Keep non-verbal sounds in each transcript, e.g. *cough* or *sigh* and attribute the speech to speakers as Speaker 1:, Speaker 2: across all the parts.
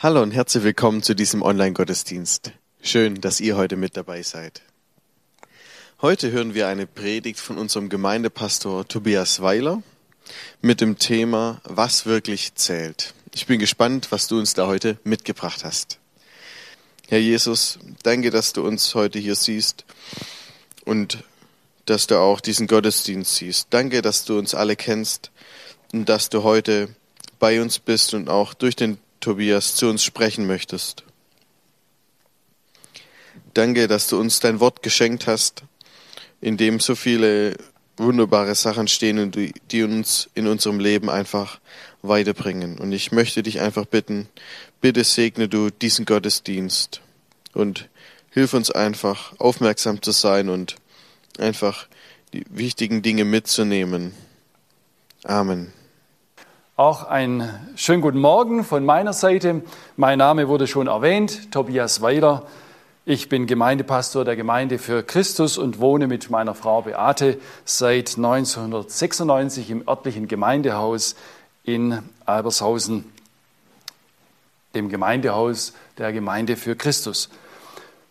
Speaker 1: Hallo und herzlich willkommen zu diesem Online-Gottesdienst. Schön, dass ihr heute mit dabei seid. Heute hören wir eine Predigt von unserem Gemeindepastor Tobias Weiler mit dem Thema Was wirklich zählt. Ich bin gespannt, was du uns da heute mitgebracht hast. Herr Jesus, danke, dass du uns heute hier siehst und dass du auch diesen Gottesdienst siehst. Danke, dass du uns alle kennst und dass du heute bei uns bist und auch durch den Tobias, zu uns sprechen möchtest. Danke, dass du uns dein Wort geschenkt hast, in dem so viele wunderbare Sachen stehen und die uns in unserem Leben einfach weiterbringen. Und ich möchte dich einfach bitten, bitte segne du diesen Gottesdienst und hilf uns einfach aufmerksam zu sein und einfach die wichtigen Dinge mitzunehmen. Amen.
Speaker 2: Auch einen schönen guten Morgen von meiner Seite. Mein Name wurde schon erwähnt, Tobias Weiler. Ich bin Gemeindepastor der Gemeinde für Christus und wohne mit meiner Frau Beate seit 1996 im örtlichen Gemeindehaus in Albershausen, dem Gemeindehaus der Gemeinde für Christus.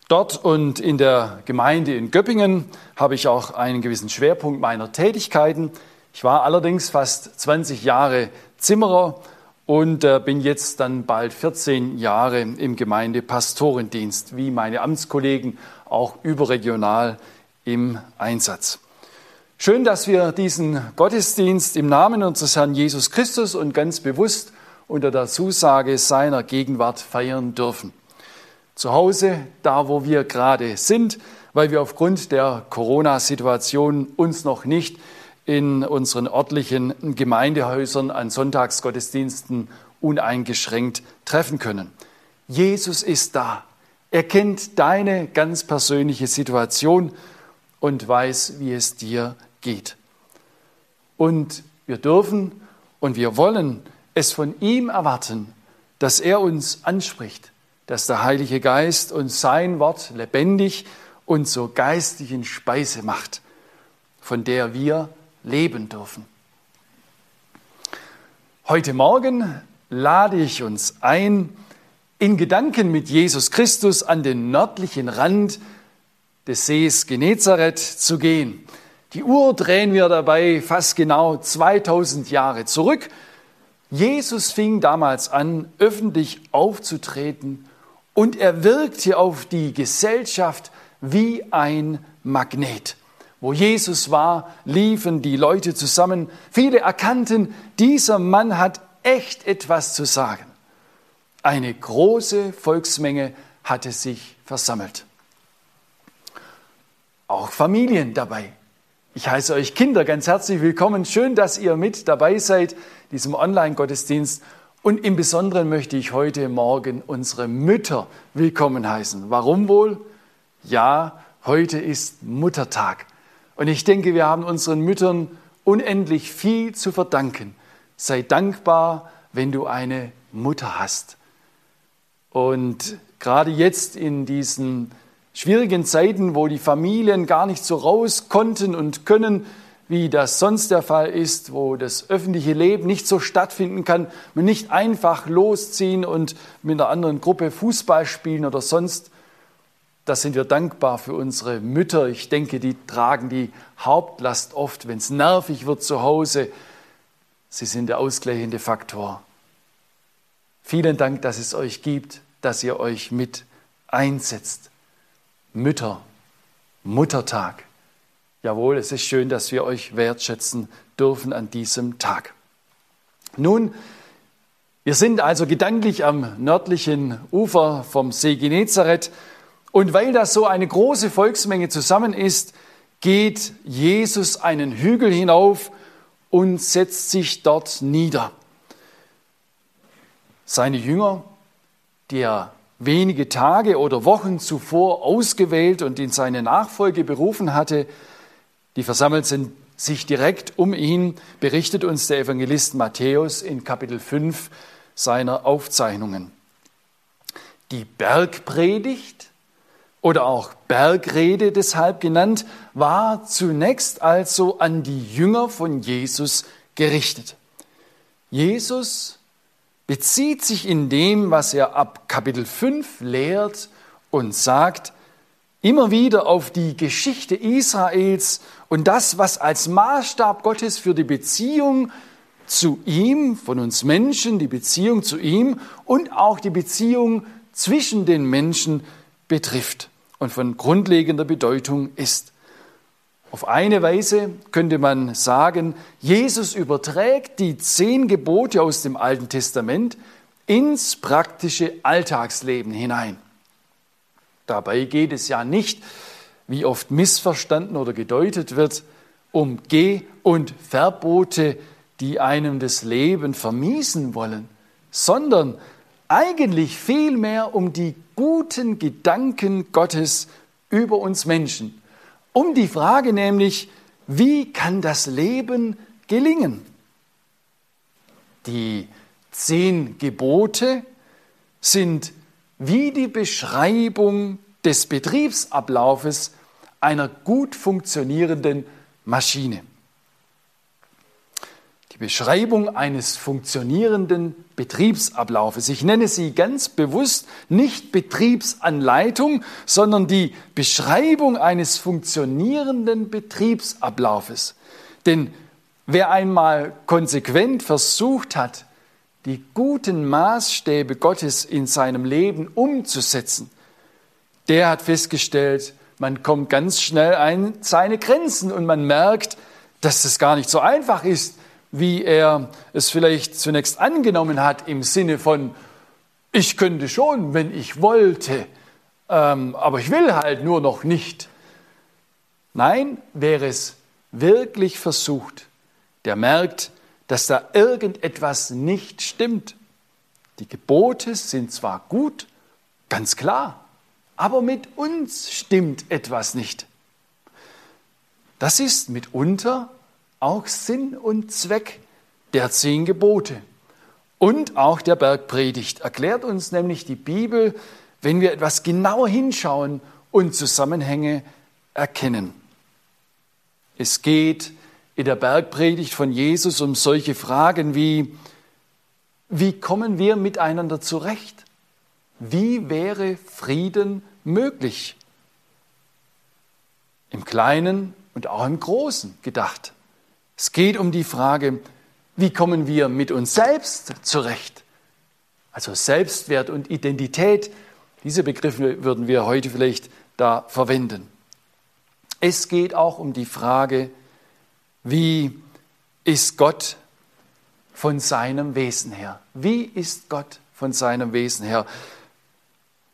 Speaker 2: Dort und in der Gemeinde in Göppingen habe ich auch einen gewissen Schwerpunkt meiner Tätigkeiten. Ich war allerdings fast 20 Jahre Zimmerer und äh, bin jetzt dann bald 14 Jahre im Gemeindepastorendienst, wie meine Amtskollegen auch überregional im Einsatz. Schön, dass wir diesen Gottesdienst im Namen unseres Herrn Jesus Christus und ganz bewusst unter der Zusage seiner Gegenwart feiern dürfen. Zu Hause, da wo wir gerade sind, weil wir aufgrund der Corona-Situation uns noch nicht in unseren örtlichen Gemeindehäusern an Sonntagsgottesdiensten uneingeschränkt treffen können. Jesus ist da. Er kennt deine ganz persönliche Situation und weiß, wie es dir geht. Und wir dürfen und wir wollen es von ihm erwarten, dass er uns anspricht, dass der Heilige Geist uns sein Wort lebendig und zur geistigen Speise macht, von der wir leben dürfen. Heute Morgen lade ich uns ein, in Gedanken mit Jesus Christus an den nördlichen Rand des Sees Genezareth zu gehen. Die Uhr drehen wir dabei fast genau 2000 Jahre zurück. Jesus fing damals an, öffentlich aufzutreten und er wirkte auf die Gesellschaft wie ein Magnet. Wo Jesus war, liefen die Leute zusammen. Viele erkannten, dieser Mann hat echt etwas zu sagen. Eine große Volksmenge hatte sich versammelt. Auch Familien dabei. Ich heiße euch Kinder ganz herzlich willkommen. Schön, dass ihr mit dabei seid, diesem Online-Gottesdienst. Und im Besonderen möchte ich heute Morgen unsere Mütter willkommen heißen. Warum wohl? Ja, heute ist Muttertag. Und ich denke, wir haben unseren Müttern unendlich viel zu verdanken. Sei dankbar, wenn du eine Mutter hast. Und gerade jetzt in diesen schwierigen Zeiten, wo die Familien gar nicht so raus konnten und können, wie das sonst der Fall ist, wo das öffentliche Leben nicht so stattfinden kann, man nicht einfach losziehen und mit einer anderen Gruppe Fußball spielen oder sonst da sind wir dankbar für unsere Mütter. Ich denke, die tragen die Hauptlast oft, wenn es nervig wird zu Hause. Sie sind der ausgleichende Faktor. Vielen Dank, dass es euch gibt, dass ihr euch mit einsetzt. Mütter, Muttertag. Jawohl, es ist schön, dass wir euch wertschätzen dürfen an diesem Tag. Nun, wir sind also gedanklich am nördlichen Ufer vom See Genezareth und weil das so eine große Volksmenge zusammen ist, geht Jesus einen Hügel hinauf und setzt sich dort nieder. Seine Jünger, die er wenige Tage oder Wochen zuvor ausgewählt und in seine Nachfolge berufen hatte, die versammelt sind sich direkt um ihn, berichtet uns der Evangelist Matthäus in Kapitel 5 seiner Aufzeichnungen. Die Bergpredigt oder auch Bergrede deshalb genannt, war zunächst also an die Jünger von Jesus gerichtet. Jesus bezieht sich in dem, was er ab Kapitel 5 lehrt und sagt, immer wieder auf die Geschichte Israels und das, was als Maßstab Gottes für die Beziehung zu ihm, von uns Menschen, die Beziehung zu ihm und auch die Beziehung zwischen den Menschen betrifft und von grundlegender Bedeutung ist. Auf eine Weise könnte man sagen, Jesus überträgt die zehn Gebote aus dem Alten Testament ins praktische Alltagsleben hinein. Dabei geht es ja nicht, wie oft missverstanden oder gedeutet wird, um Geh- und Verbote, die einem das Leben vermiesen wollen, sondern eigentlich vielmehr um die guten Gedanken Gottes über uns Menschen um die Frage nämlich, wie kann das Leben gelingen? Die zehn Gebote sind wie die Beschreibung des Betriebsablaufes einer gut funktionierenden Maschine. Die Beschreibung eines funktionierenden Betriebsablaufes. Ich nenne sie ganz bewusst nicht Betriebsanleitung, sondern die Beschreibung eines funktionierenden Betriebsablaufes. Denn wer einmal konsequent versucht hat, die guten Maßstäbe Gottes in seinem Leben umzusetzen, der hat festgestellt, man kommt ganz schnell an seine Grenzen und man merkt, dass es gar nicht so einfach ist, wie er es vielleicht zunächst angenommen hat, im Sinne von, ich könnte schon, wenn ich wollte, ähm, aber ich will halt nur noch nicht. Nein, wer es wirklich versucht, der merkt, dass da irgendetwas nicht stimmt. Die Gebote sind zwar gut, ganz klar, aber mit uns stimmt etwas nicht. Das ist mitunter auch Sinn und Zweck der zehn Gebote und auch der Bergpredigt. Erklärt uns nämlich die Bibel, wenn wir etwas genauer hinschauen und Zusammenhänge erkennen. Es geht in der Bergpredigt von Jesus um solche Fragen wie, wie kommen wir miteinander zurecht? Wie wäre Frieden möglich? Im Kleinen und auch im Großen gedacht. Es geht um die Frage, wie kommen wir mit uns selbst zurecht? Also Selbstwert und Identität, diese Begriffe würden wir heute vielleicht da verwenden. Es geht auch um die Frage, wie ist Gott von seinem Wesen her? Wie ist Gott von seinem Wesen her?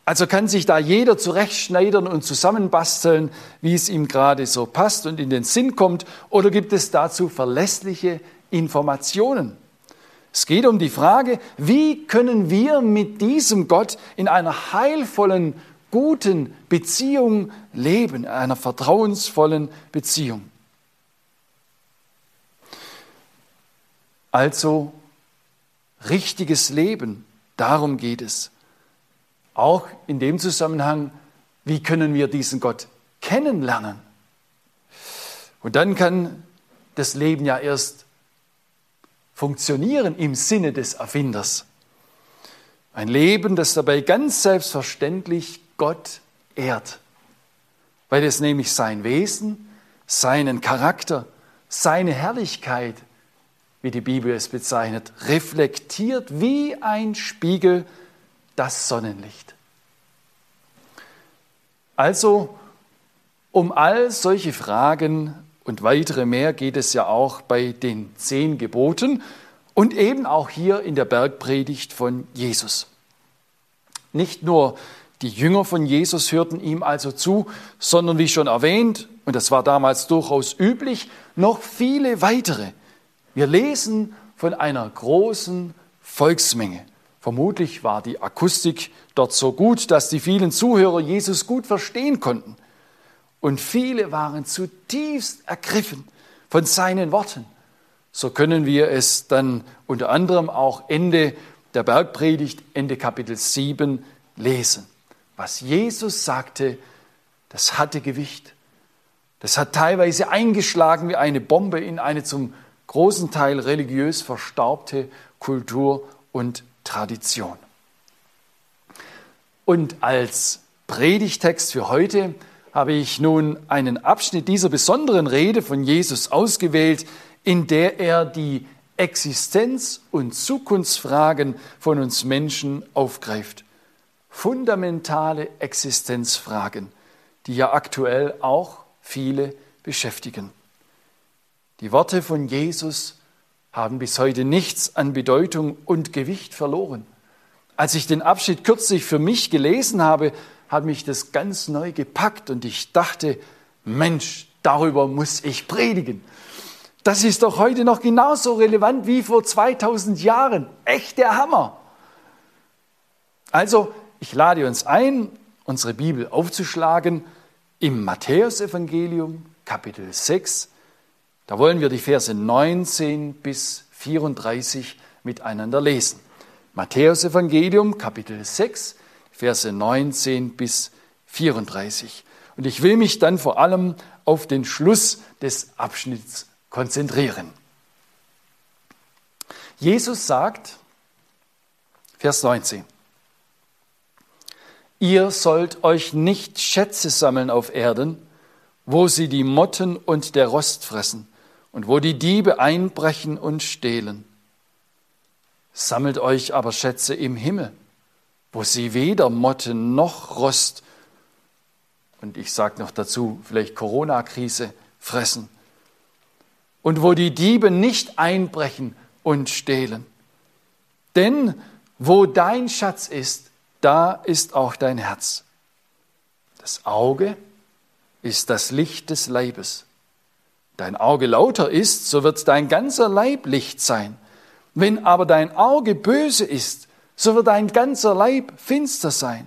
Speaker 2: Also kann sich da jeder zurechtschneidern und zusammenbasteln, wie es ihm gerade so passt und in den Sinn kommt, oder gibt es dazu verlässliche Informationen? Es geht um die Frage, wie können wir mit diesem Gott in einer heilvollen, guten Beziehung leben, einer vertrauensvollen Beziehung. Also richtiges Leben, darum geht es. Auch in dem Zusammenhang, wie können wir diesen Gott kennenlernen? Und dann kann das Leben ja erst funktionieren im Sinne des Erfinders. Ein Leben, das dabei ganz selbstverständlich Gott ehrt, weil es nämlich sein Wesen, seinen Charakter, seine Herrlichkeit, wie die Bibel es bezeichnet, reflektiert wie ein Spiegel das Sonnenlicht. Also um all solche Fragen und weitere mehr geht es ja auch bei den zehn Geboten und eben auch hier in der Bergpredigt von Jesus. Nicht nur die Jünger von Jesus hörten ihm also zu, sondern wie schon erwähnt, und das war damals durchaus üblich, noch viele weitere. Wir lesen von einer großen Volksmenge. Vermutlich war die Akustik dort so gut, dass die vielen Zuhörer Jesus gut verstehen konnten. Und viele waren zutiefst ergriffen von seinen Worten. So können wir es dann unter anderem auch Ende der Bergpredigt, Ende Kapitel 7 lesen. Was Jesus sagte, das hatte Gewicht. Das hat teilweise eingeschlagen wie eine Bombe in eine zum großen Teil religiös verstaubte Kultur und Tradition. Und als Predigtext für heute habe ich nun einen Abschnitt dieser besonderen Rede von Jesus ausgewählt, in der er die Existenz- und Zukunftsfragen von uns Menschen aufgreift. Fundamentale Existenzfragen, die ja aktuell auch viele beschäftigen. Die Worte von Jesus haben bis heute nichts an Bedeutung und Gewicht verloren. Als ich den Abschnitt kürzlich für mich gelesen habe, hat mich das ganz neu gepackt und ich dachte, Mensch, darüber muss ich predigen. Das ist doch heute noch genauso relevant wie vor 2000 Jahren. Echt der Hammer. Also, ich lade uns ein, unsere Bibel aufzuschlagen im Matthäusevangelium, Kapitel 6. Da wollen wir die Verse 19 bis 34 miteinander lesen. Matthäus Evangelium, Kapitel 6, Verse 19 bis 34. Und ich will mich dann vor allem auf den Schluss des Abschnitts konzentrieren. Jesus sagt, Vers 19, Ihr sollt euch nicht Schätze sammeln auf Erden, wo sie die Motten und der Rost fressen und wo die Diebe einbrechen und stehlen Sammelt euch aber Schätze im Himmel, wo sie weder Motte noch Rost und ich sage noch dazu vielleicht Corona-Krise fressen und wo die Diebe nicht einbrechen und stehlen. Denn wo dein Schatz ist, da ist auch dein Herz. Das Auge ist das Licht des Leibes. Dein Auge lauter ist, so wird dein ganzer Leib Licht sein. Wenn aber dein Auge böse ist, so wird dein ganzer Leib finster sein.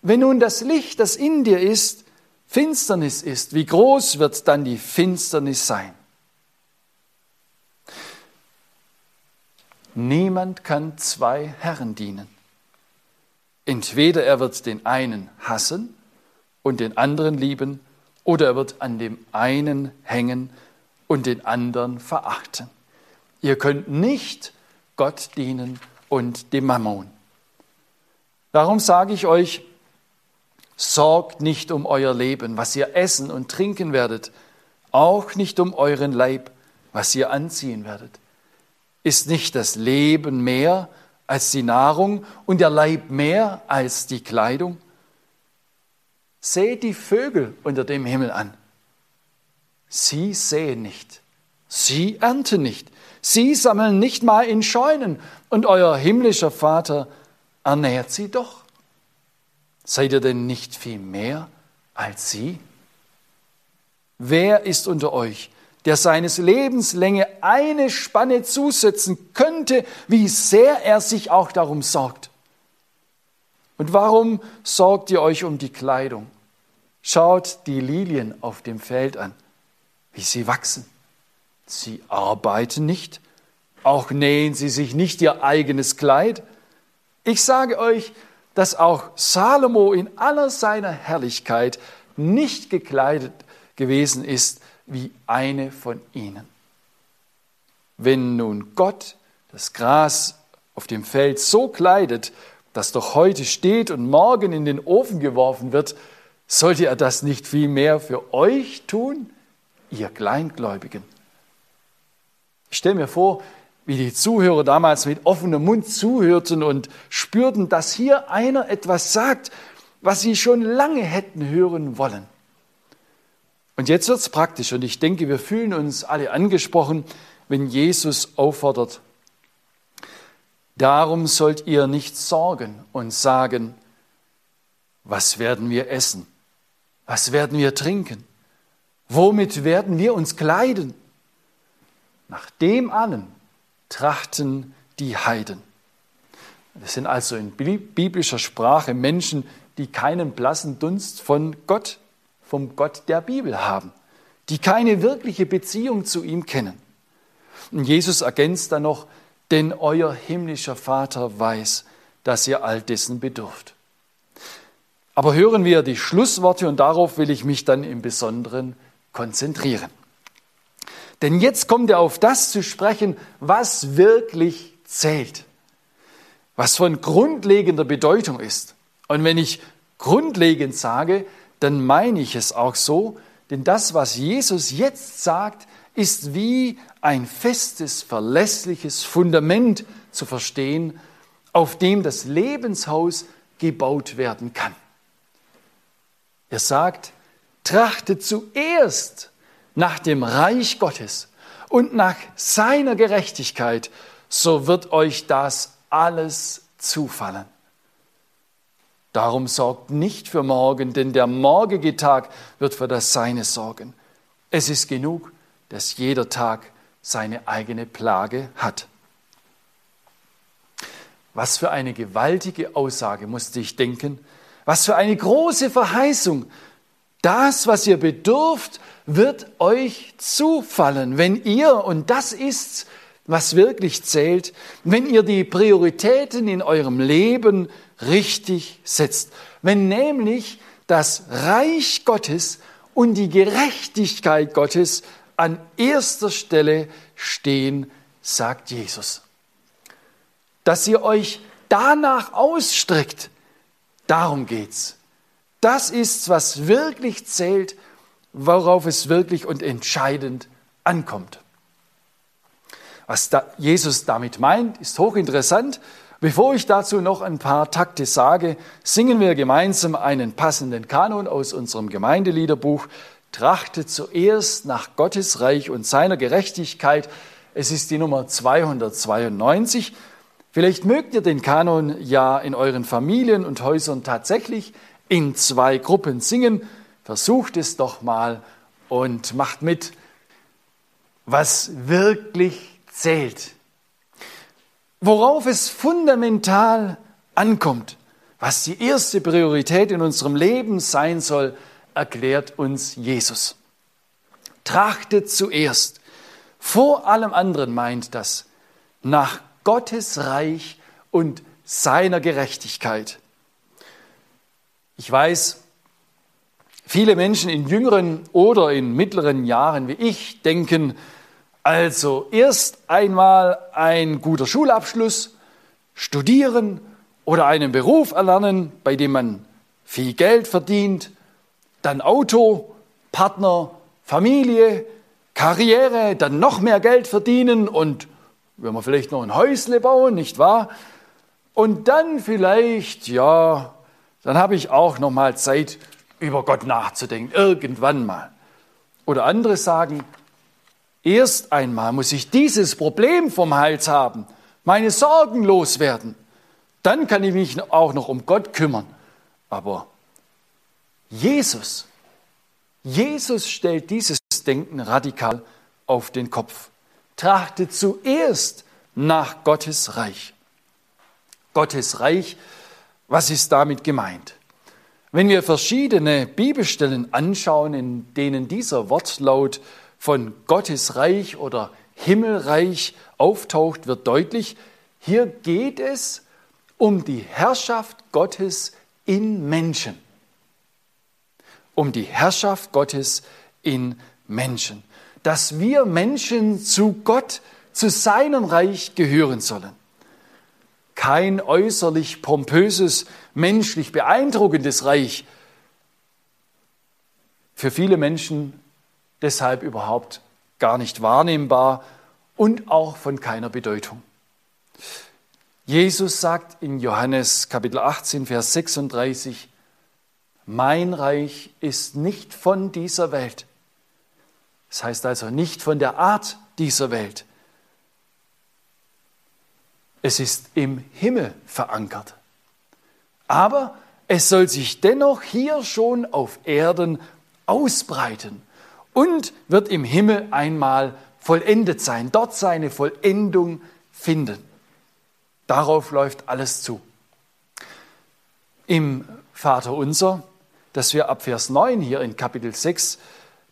Speaker 2: Wenn nun das Licht, das in dir ist, Finsternis ist, wie groß wird dann die Finsternis sein? Niemand kann zwei Herren dienen. Entweder er wird den einen hassen und den anderen lieben, oder er wird an dem einen hängen und den anderen verachten. Ihr könnt nicht Gott dienen und dem Mammon. Darum sage ich euch, sorgt nicht um euer Leben, was ihr essen und trinken werdet, auch nicht um euren Leib, was ihr anziehen werdet. Ist nicht das Leben mehr als die Nahrung und der Leib mehr als die Kleidung? Seht die Vögel unter dem Himmel an. Sie sehen nicht, sie ernten nicht, Sie sammeln nicht mal in Scheunen und euer himmlischer Vater ernährt sie doch. Seid ihr denn nicht viel mehr als sie? Wer ist unter euch, der seines Lebens Länge eine Spanne zusetzen könnte, wie sehr er sich auch darum sorgt? Und warum sorgt ihr euch um die Kleidung? Schaut die Lilien auf dem Feld an, wie sie wachsen. Sie arbeiten nicht, auch nähen sie sich nicht ihr eigenes Kleid. Ich sage euch, dass auch Salomo in aller seiner Herrlichkeit nicht gekleidet gewesen ist wie eine von ihnen. Wenn nun Gott das Gras auf dem Feld so kleidet, das doch heute steht und morgen in den Ofen geworfen wird, sollte er das nicht viel mehr für euch tun, ihr Kleingläubigen? Ich stelle mir vor, wie die Zuhörer damals mit offenem Mund zuhörten und spürten, dass hier einer etwas sagt, was sie schon lange hätten hören wollen. Und jetzt wird es praktisch und ich denke, wir fühlen uns alle angesprochen, wenn Jesus auffordert, darum sollt ihr nicht sorgen und sagen, was werden wir essen? Was werden wir trinken? Womit werden wir uns kleiden? Nach dem allen trachten die Heiden. Das sind also in biblischer Sprache Menschen, die keinen blassen Dunst von Gott, vom Gott der Bibel haben, die keine wirkliche Beziehung zu ihm kennen. Und Jesus ergänzt dann noch, denn euer himmlischer Vater weiß, dass ihr all dessen bedürft. Aber hören wir die Schlussworte und darauf will ich mich dann im Besonderen konzentrieren. Denn jetzt kommt er auf das zu sprechen, was wirklich zählt. was von grundlegender Bedeutung ist. Und wenn ich grundlegend sage, dann meine ich es auch so, denn das, was Jesus jetzt sagt, ist wie ein festes, verlässliches Fundament zu verstehen, auf dem das Lebenshaus gebaut werden kann. Er sagt, trachtet zuerst nach dem Reich Gottes und nach seiner Gerechtigkeit, so wird euch das alles zufallen. Darum sorgt nicht für morgen, denn der morgige Tag wird für das Seine sorgen. Es ist genug, dass jeder Tag seine eigene Plage hat. Was für eine gewaltige Aussage musste ich denken. Was für eine große Verheißung. Das, was ihr bedürft, wird euch zufallen, wenn ihr, und das ist's, was wirklich zählt, wenn ihr die Prioritäten in eurem Leben richtig setzt. Wenn nämlich das Reich Gottes und die Gerechtigkeit Gottes an erster Stelle stehen, sagt Jesus. Dass ihr euch danach ausstreckt, darum geht's. Das ist, was wirklich zählt, worauf es wirklich und entscheidend ankommt. Was da Jesus damit meint, ist hochinteressant. Bevor ich dazu noch ein paar Takte sage, singen wir gemeinsam einen passenden Kanon aus unserem Gemeindeliederbuch. Trachtet zuerst nach Gottes Reich und seiner Gerechtigkeit. Es ist die Nummer 292. Vielleicht mögt ihr den Kanon ja in euren Familien und Häusern tatsächlich in zwei Gruppen singen. Versucht es doch mal und macht mit, was wirklich zählt. Worauf es fundamental ankommt, was die erste Priorität in unserem Leben sein soll, erklärt uns Jesus. Trachtet zuerst, vor allem anderen meint das, nach Gottes Reich und seiner Gerechtigkeit. Ich weiß, viele Menschen in jüngeren oder in mittleren Jahren wie ich denken, also erst einmal ein guter Schulabschluss, studieren oder einen Beruf erlernen, bei dem man viel Geld verdient, dann Auto, Partner, Familie, Karriere, dann noch mehr Geld verdienen und wenn wir vielleicht noch ein Häusle bauen, nicht wahr? Und dann vielleicht, ja, dann habe ich auch noch mal Zeit, über Gott nachzudenken, irgendwann mal. Oder andere sagen, Erst einmal muss ich dieses Problem vom Hals haben, meine Sorgen loswerden. Dann kann ich mich auch noch um Gott kümmern. Aber Jesus, Jesus stellt dieses Denken radikal auf den Kopf. Trachtet zuerst nach Gottes Reich. Gottes Reich, was ist damit gemeint? Wenn wir verschiedene Bibelstellen anschauen, in denen dieser Wortlaut von Gottes Reich oder Himmelreich auftaucht, wird deutlich, hier geht es um die Herrschaft Gottes in Menschen. Um die Herrschaft Gottes in Menschen. Dass wir Menschen zu Gott, zu seinem Reich gehören sollen. Kein äußerlich pompöses, menschlich beeindruckendes Reich. Für viele Menschen deshalb überhaupt gar nicht wahrnehmbar und auch von keiner Bedeutung. Jesus sagt in Johannes Kapitel 18, Vers 36, mein Reich ist nicht von dieser Welt. Das heißt also nicht von der Art dieser Welt. Es ist im Himmel verankert. Aber es soll sich dennoch hier schon auf Erden ausbreiten und wird im Himmel einmal vollendet sein, dort seine Vollendung finden. Darauf läuft alles zu. Im Vater unser, das wir ab Vers 9 hier in Kapitel 6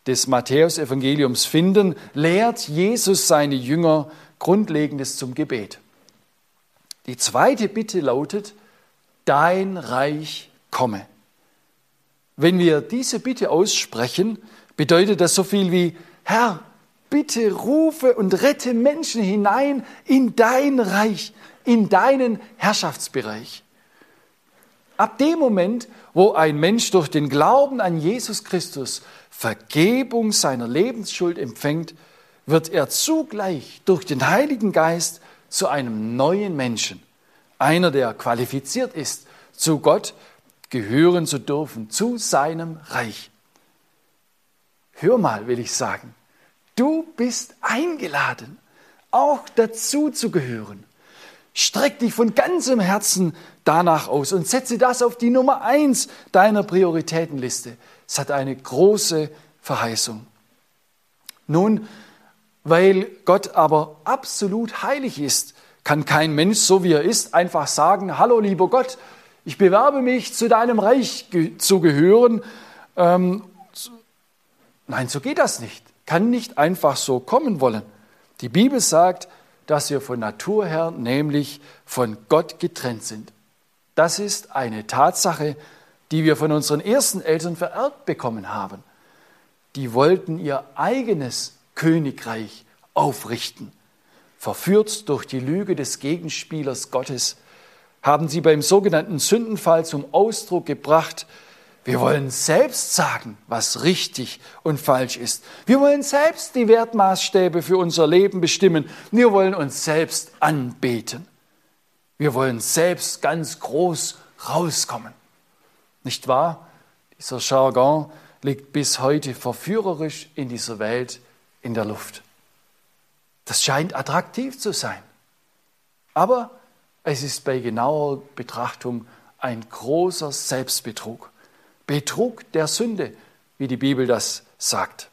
Speaker 2: des Matthäusevangeliums finden, lehrt Jesus seine Jünger Grundlegendes zum Gebet. Die zweite Bitte lautet, dein Reich komme. Wenn wir diese Bitte aussprechen, bedeutet das so viel wie, Herr, bitte rufe und rette Menschen hinein in dein Reich, in deinen Herrschaftsbereich. Ab dem Moment, wo ein Mensch durch den Glauben an Jesus Christus Vergebung seiner Lebensschuld empfängt, wird er zugleich durch den Heiligen Geist zu einem neuen Menschen, einer, der qualifiziert ist, zu Gott gehören zu dürfen, zu seinem Reich. Hör mal, will ich sagen, du bist eingeladen, auch dazu zu gehören. Streck dich von ganzem Herzen danach aus und setze das auf die Nummer eins deiner Prioritätenliste. Es hat eine große Verheißung. Nun, weil Gott aber absolut heilig ist, kann kein Mensch, so wie er ist, einfach sagen, hallo lieber Gott, ich bewerbe mich, zu deinem Reich zu gehören. Ähm, nein, so geht das nicht. Kann nicht einfach so kommen wollen. Die Bibel sagt, dass wir von Natur her nämlich von Gott getrennt sind. Das ist eine Tatsache, die wir von unseren ersten Eltern vererbt bekommen haben. Die wollten ihr eigenes Königreich aufrichten. Verführt durch die Lüge des Gegenspielers Gottes haben sie beim sogenannten Sündenfall zum Ausdruck gebracht, wir wollen selbst sagen, was richtig und falsch ist. Wir wollen selbst die Wertmaßstäbe für unser Leben bestimmen. Wir wollen uns selbst anbeten. Wir wollen selbst ganz groß rauskommen. Nicht wahr? Dieser Jargon liegt bis heute verführerisch in dieser Welt in der Luft. Das scheint attraktiv zu sein. Aber es ist bei genauer Betrachtung ein großer Selbstbetrug. Betrug der Sünde, wie die Bibel das sagt.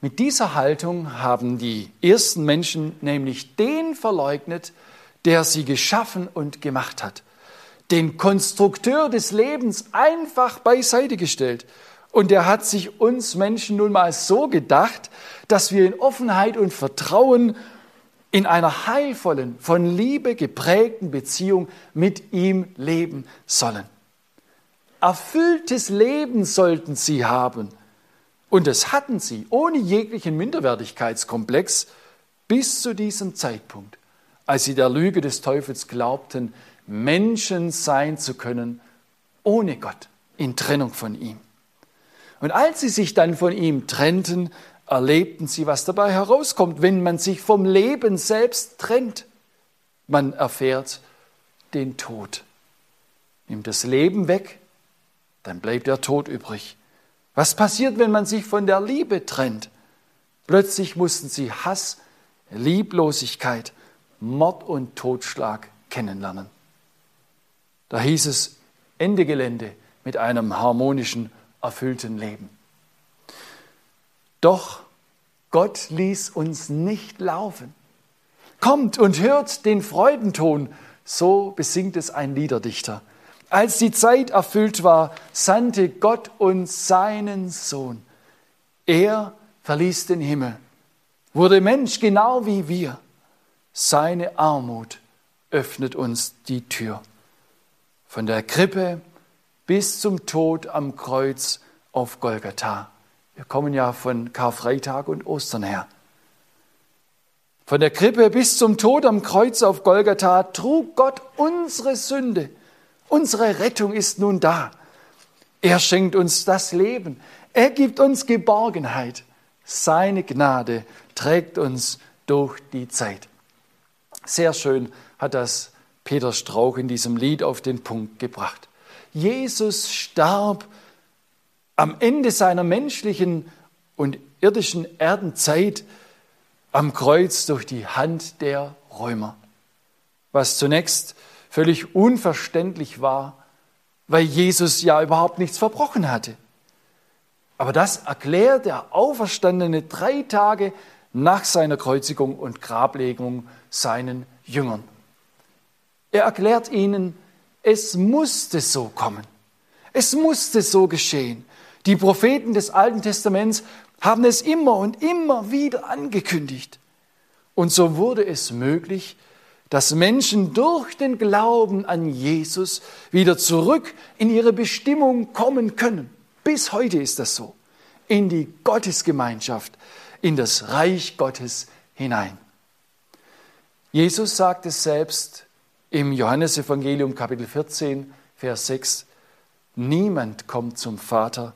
Speaker 2: Mit dieser Haltung haben die ersten Menschen nämlich den verleugnet, der sie geschaffen und gemacht hat, den Konstrukteur des Lebens einfach beiseite gestellt. Und er hat sich uns Menschen nun mal so gedacht, dass wir in Offenheit und Vertrauen in einer heilvollen, von Liebe geprägten Beziehung mit ihm leben sollen. Erfülltes Leben sollten sie haben. Und das hatten sie ohne jeglichen Minderwertigkeitskomplex bis zu diesem Zeitpunkt, als sie der Lüge des Teufels glaubten, Menschen sein zu können ohne Gott, in Trennung von ihm. Und als sie sich dann von ihm trennten, erlebten sie, was dabei herauskommt, wenn man sich vom Leben selbst trennt. Man erfährt den Tod. Nimmt das Leben weg, dann bleibt der Tod übrig. Was passiert, wenn man sich von der Liebe trennt? Plötzlich mussten sie Hass, Lieblosigkeit, Mord und Totschlag kennenlernen. Da hieß es Ende Gelände mit einem harmonischen, erfüllten Leben. Doch Gott ließ uns nicht laufen. Kommt und hört den Freudenton, so besingt es ein Liederdichter. Als die Zeit erfüllt war, sandte Gott uns seinen Sohn. Er verließ den Himmel, wurde Mensch genau wie wir. Seine Armut öffnet uns die Tür. Von der Krippe bis zum Tod am Kreuz auf Golgatha. Wir kommen ja von Karfreitag und Ostern her. Von der Krippe bis zum Tod am Kreuz auf Golgatha trug Gott unsere Sünde Unsere Rettung ist nun da. Er schenkt uns das Leben. Er gibt uns Geborgenheit. Seine Gnade trägt uns durch die Zeit. Sehr schön hat das Peter Strauch in diesem Lied auf den Punkt gebracht. Jesus starb am Ende seiner menschlichen und irdischen Erdenzeit am Kreuz durch die Hand der Römer. Was zunächst völlig unverständlich war, weil Jesus ja überhaupt nichts verbrochen hatte. Aber das erklärt der Auferstandene drei Tage nach seiner Kreuzigung und Grablegung seinen Jüngern. Er erklärt ihnen, es musste so kommen. Es musste so geschehen. Die Propheten des Alten Testaments haben es immer und immer wieder angekündigt. Und so wurde es möglich, dass Menschen durch den Glauben an Jesus wieder zurück in ihre Bestimmung kommen können. Bis heute ist das so. in die Gottesgemeinschaft, in das Reich Gottes hinein. Jesus sagt es selbst im Johannesevangelium Kapitel 14, Vers 6, Niemand kommt zum Vater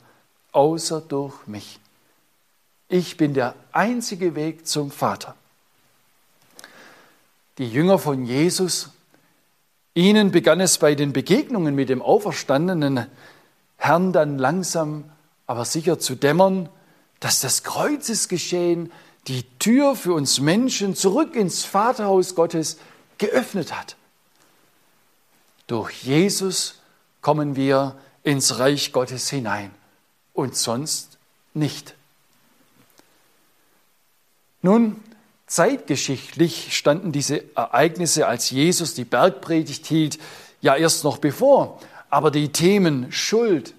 Speaker 2: außer durch mich. Ich bin der einzige Weg zum Vater. Die Jünger von Jesus, ihnen begann es bei den Begegnungen mit dem auferstandenen Herrn dann langsam, aber sicher zu dämmern, dass das Kreuzesgeschehen die Tür für uns Menschen zurück ins Vaterhaus Gottes geöffnet hat. Durch Jesus kommen wir ins Reich Gottes hinein und sonst nicht. Nun, zeitgeschichtlich standen diese Ereignisse, als Jesus die Bergpredigt hielt, ja erst noch bevor. Aber die Themen Schuld,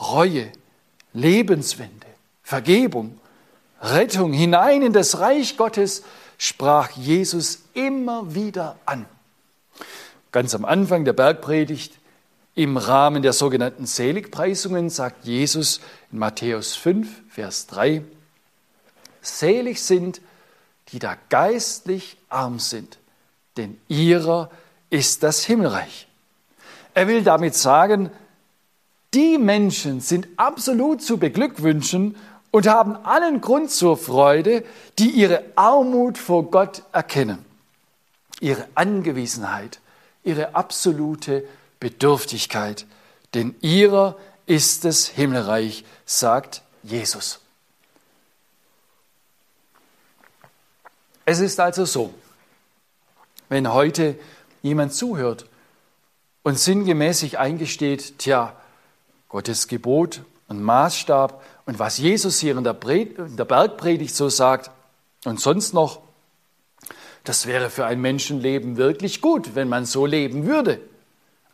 Speaker 2: Reue, Lebenswende, Vergebung, Rettung hinein in das Reich Gottes sprach Jesus immer wieder an. Ganz am Anfang der Bergpredigt, im Rahmen der sogenannten Seligpreisungen, sagt Jesus in Matthäus 5, Vers 3, Selig sind, die da geistlich arm sind, denn ihrer ist das Himmelreich. Er will damit sagen, die Menschen sind absolut zu beglückwünschen und haben allen Grund zur Freude, die ihre Armut vor Gott erkennen, ihre Angewiesenheit, ihre absolute Bedürftigkeit, denn ihrer ist das Himmelreich, sagt Jesus. Es ist also so, wenn heute jemand zuhört und sinngemäß sich eingesteht, tja, Gottes Gebot und Maßstab und was Jesus hier in der, in der Bergpredigt so sagt und sonst noch, das wäre für ein Menschenleben wirklich gut, wenn man so leben würde.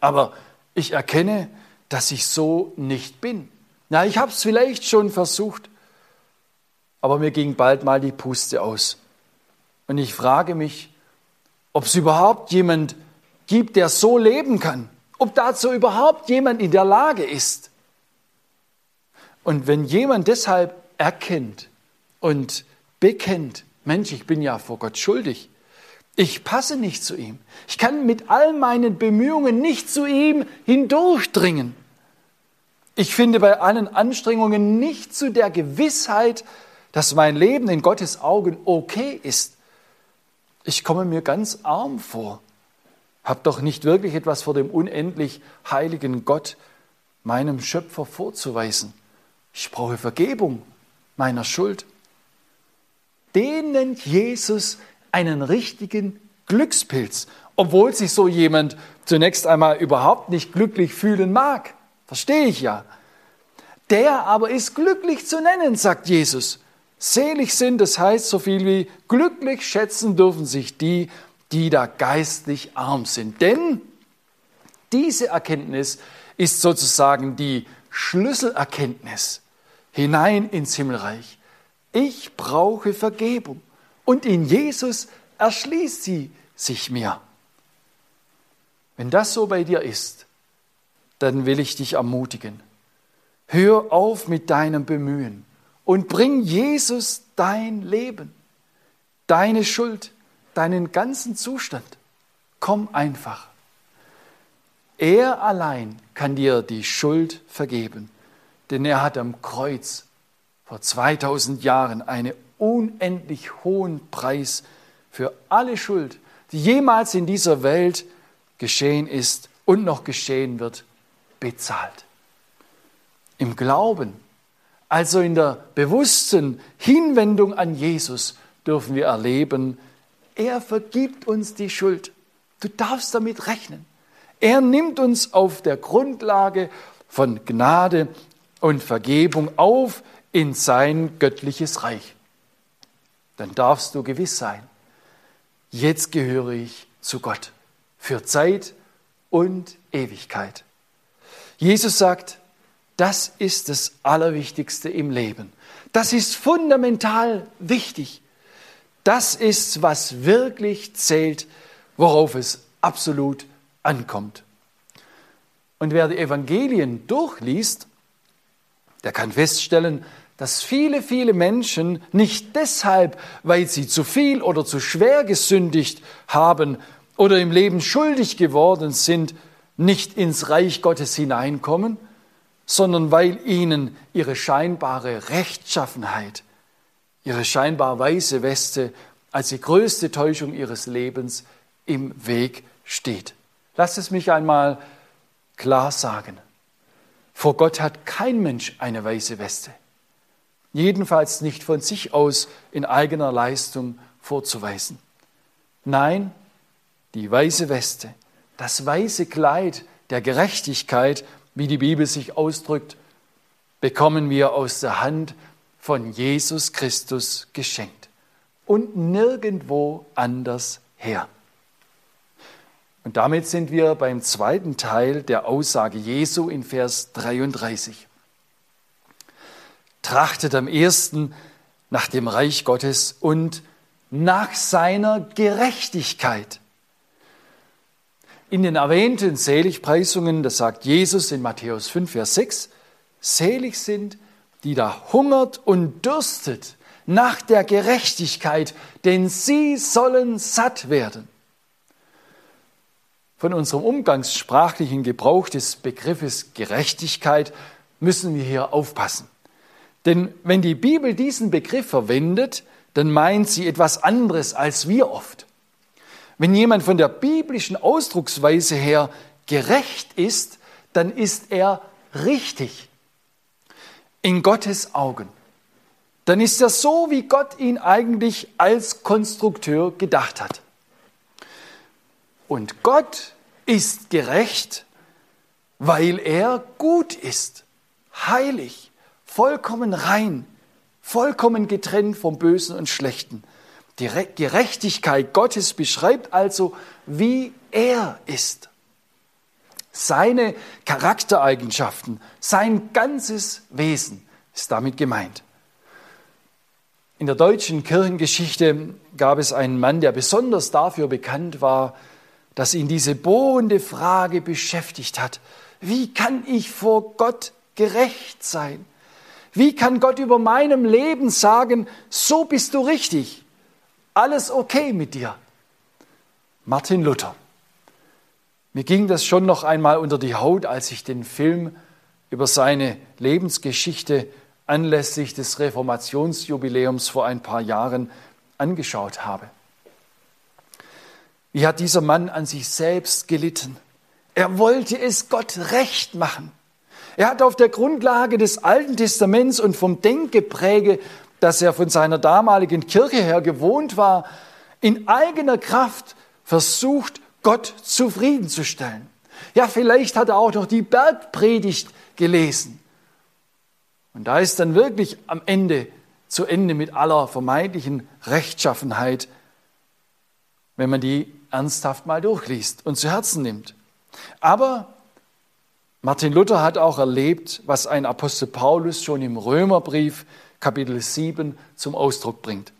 Speaker 2: Aber ich erkenne, dass ich so nicht bin. Na, ich habe es vielleicht schon versucht, aber mir ging bald mal die Puste aus. Und ich frage mich, ob es überhaupt jemand gibt, der so leben kann, ob dazu überhaupt jemand in der Lage ist. Und wenn jemand deshalb erkennt und bekennt, Mensch, ich bin ja vor Gott schuldig, ich passe nicht zu ihm, ich kann mit all meinen Bemühungen nicht zu ihm hindurchdringen, ich finde bei allen Anstrengungen nicht zu der Gewissheit, dass mein Leben in Gottes Augen okay ist, ich komme mir ganz arm vor, habe doch nicht wirklich etwas vor dem unendlich heiligen Gott, meinem Schöpfer, vorzuweisen. Ich brauche Vergebung meiner Schuld. Den nennt Jesus einen richtigen Glückspilz, obwohl sich so jemand zunächst einmal überhaupt nicht glücklich fühlen mag. Verstehe ich ja. Der aber ist glücklich zu nennen, sagt Jesus. Selig sind, das heißt so viel wie glücklich schätzen dürfen sich die, die da geistlich arm sind. Denn diese Erkenntnis ist sozusagen die Schlüsselerkenntnis hinein ins Himmelreich. Ich brauche Vergebung und in Jesus erschließt sie sich mir. Wenn das so bei dir ist, dann will ich dich ermutigen. Hör auf mit deinem Bemühen und bring Jesus dein Leben, deine Schuld, deinen ganzen Zustand. Komm einfach. Er allein kann dir die Schuld vergeben, denn er hat am Kreuz vor 2000 Jahren einen unendlich hohen Preis für alle Schuld, die jemals in dieser Welt geschehen ist und noch geschehen wird, bezahlt. Im Glauben also in der bewussten Hinwendung an Jesus dürfen wir erleben, er vergibt uns die Schuld. Du darfst damit rechnen. Er nimmt uns auf der Grundlage von Gnade und Vergebung auf in sein göttliches Reich. Dann darfst du gewiss sein, jetzt gehöre ich zu Gott für Zeit und Ewigkeit. Jesus sagt, das ist das Allerwichtigste im Leben. Das ist fundamental wichtig. Das ist, was wirklich zählt, worauf es absolut ankommt. Und wer die Evangelien durchliest, der kann feststellen, dass viele, viele Menschen nicht deshalb, weil sie zu viel oder zu schwer gesündigt haben oder im Leben schuldig geworden sind, nicht ins Reich Gottes hineinkommen, sondern weil ihnen ihre scheinbare Rechtschaffenheit, ihre scheinbar weiße Weste als die größte Täuschung ihres Lebens im Weg steht. Lass es mich einmal klar sagen. Vor Gott hat kein Mensch eine weiße Weste. Jedenfalls nicht von sich aus in eigener Leistung vorzuweisen. Nein, die weiße Weste, das weiße Kleid der Gerechtigkeit, wie die Bibel sich ausdrückt, bekommen wir aus der Hand von Jesus Christus geschenkt und nirgendwo anders her. Und damit sind wir beim zweiten Teil der Aussage Jesu in Vers 33. Trachtet am ersten nach dem Reich Gottes und nach seiner Gerechtigkeit. In den erwähnten Seligpreisungen, das sagt Jesus in Matthäus 5, Vers 6, selig sind, die da hungert und dürstet nach der Gerechtigkeit, denn sie sollen satt werden von unserem umgangssprachlichen Gebrauch des Begriffes Gerechtigkeit müssen wir hier aufpassen. Denn wenn die Bibel diesen Begriff verwendet, dann meint sie etwas anderes als wir oft. Wenn jemand von der biblischen Ausdrucksweise her gerecht ist, dann ist er richtig in Gottes Augen. Dann ist er so, wie Gott ihn eigentlich als Konstrukteur gedacht hat. Und Gott ist gerecht, weil er gut ist, heilig, vollkommen rein, vollkommen getrennt vom Bösen und Schlechten. Die Gerechtigkeit Gottes beschreibt also, wie er ist. Seine Charaktereigenschaften, sein ganzes Wesen ist damit gemeint. In der deutschen Kirchengeschichte gab es einen Mann, der besonders dafür bekannt war, dass ihn diese bohrende Frage beschäftigt hat. Wie kann ich vor Gott gerecht sein? Wie kann Gott über meinem Leben sagen, so bist du richtig, alles okay mit dir? Martin Luther. Mir ging das schon noch einmal unter die Haut, als ich den Film über seine Lebensgeschichte anlässlich des Reformationsjubiläums vor ein paar Jahren angeschaut habe. Wie hat dieser Mann an sich selbst gelitten? Er wollte es Gott recht machen. Er hat auf der Grundlage des Alten Testaments und vom Denkgepräge, das er von seiner damaligen Kirche her gewohnt war, in eigener Kraft versucht, Gott zufriedenzustellen. Ja, vielleicht hat er auch noch die Bergpredigt gelesen. Und da ist dann wirklich am Ende zu Ende mit aller vermeintlichen Rechtschaffenheit, wenn man die ernsthaft mal durchliest und zu Herzen nimmt. Aber Martin Luther hat auch erlebt, was ein Apostel Paulus schon im Römerbrief Kapitel 7 zum Ausdruck bringt.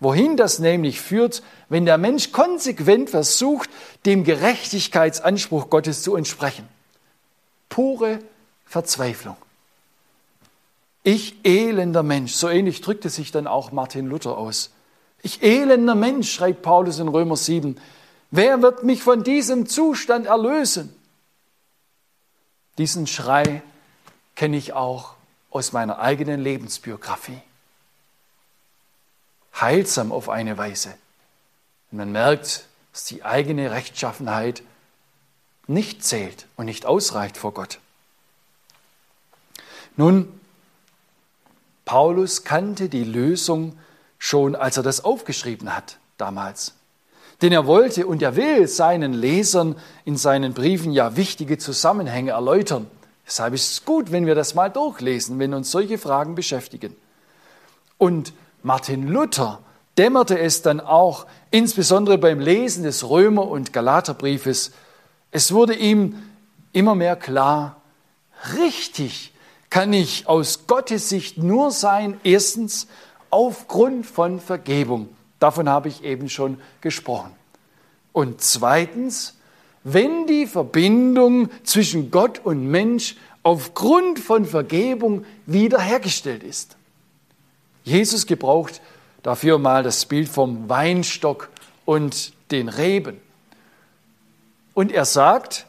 Speaker 2: Wohin das nämlich führt, wenn der Mensch konsequent versucht, dem Gerechtigkeitsanspruch Gottes zu entsprechen. Pure Verzweiflung. Ich elender Mensch, so ähnlich drückte sich dann auch Martin Luther aus. Ich elender Mensch, schreibt Paulus in Römer 7, Wer wird mich von diesem Zustand erlösen? Diesen Schrei kenne ich auch aus meiner eigenen Lebensbiografie. Heilsam auf eine Weise. Und man merkt, dass die eigene Rechtschaffenheit nicht zählt und nicht ausreicht vor Gott. Nun, Paulus kannte die Lösung schon, als er das aufgeschrieben hat damals. Denn er wollte und er will seinen Lesern in seinen Briefen ja wichtige Zusammenhänge erläutern. Deshalb ist es gut, wenn wir das mal durchlesen, wenn uns solche Fragen beschäftigen. Und Martin Luther dämmerte es dann auch, insbesondere beim Lesen des Römer- und Galaterbriefes, es wurde ihm immer mehr klar, richtig kann ich aus Gottes Sicht nur sein, erstens aufgrund von Vergebung. Davon habe ich eben schon gesprochen. Und zweitens, wenn die Verbindung zwischen Gott und Mensch aufgrund von Vergebung wiederhergestellt ist. Jesus gebraucht dafür mal das Bild vom Weinstock und den Reben. Und er sagt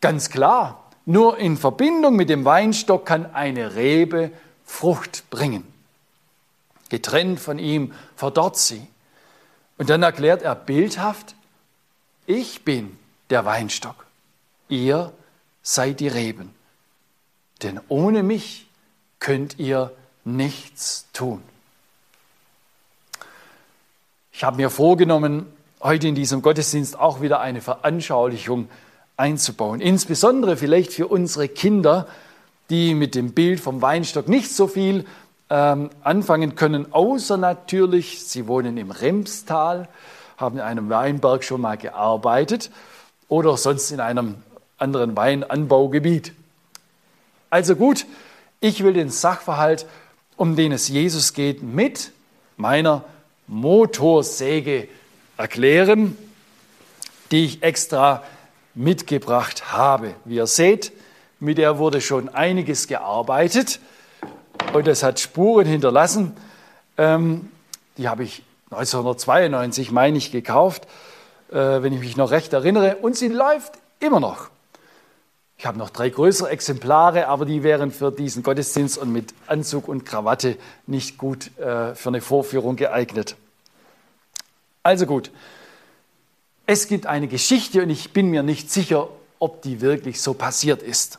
Speaker 2: ganz klar, nur in Verbindung mit dem Weinstock kann eine Rebe Frucht bringen. Getrennt von ihm verdorrt sie. Und dann erklärt er bildhaft, ich bin der Weinstock, ihr seid die Reben. Denn ohne mich könnt ihr nichts tun. Ich habe mir vorgenommen, heute in diesem Gottesdienst auch wieder eine Veranschaulichung einzubauen. Insbesondere vielleicht für unsere Kinder, die mit dem Bild vom Weinstock nicht so viel ähm, anfangen können, außer natürlich, sie wohnen im Remstal, haben in einem Weinberg schon mal gearbeitet oder sonst in einem anderen Weinanbaugebiet. Also gut, ich will den Sachverhalt, um den es Jesus geht, mit meiner Motorsäge erklären, die ich extra mitgebracht habe. Wie ihr seht, mit der wurde schon einiges gearbeitet und es hat Spuren hinterlassen. Ähm, die habe ich 1992, meine ich, gekauft, wenn ich mich noch recht erinnere. Und sie läuft immer noch. Ich habe noch drei größere Exemplare, aber die wären für diesen Gottesdienst und mit Anzug und Krawatte nicht gut äh, für eine Vorführung geeignet. Also gut, es gibt eine Geschichte und ich bin mir nicht sicher, ob die wirklich so passiert ist.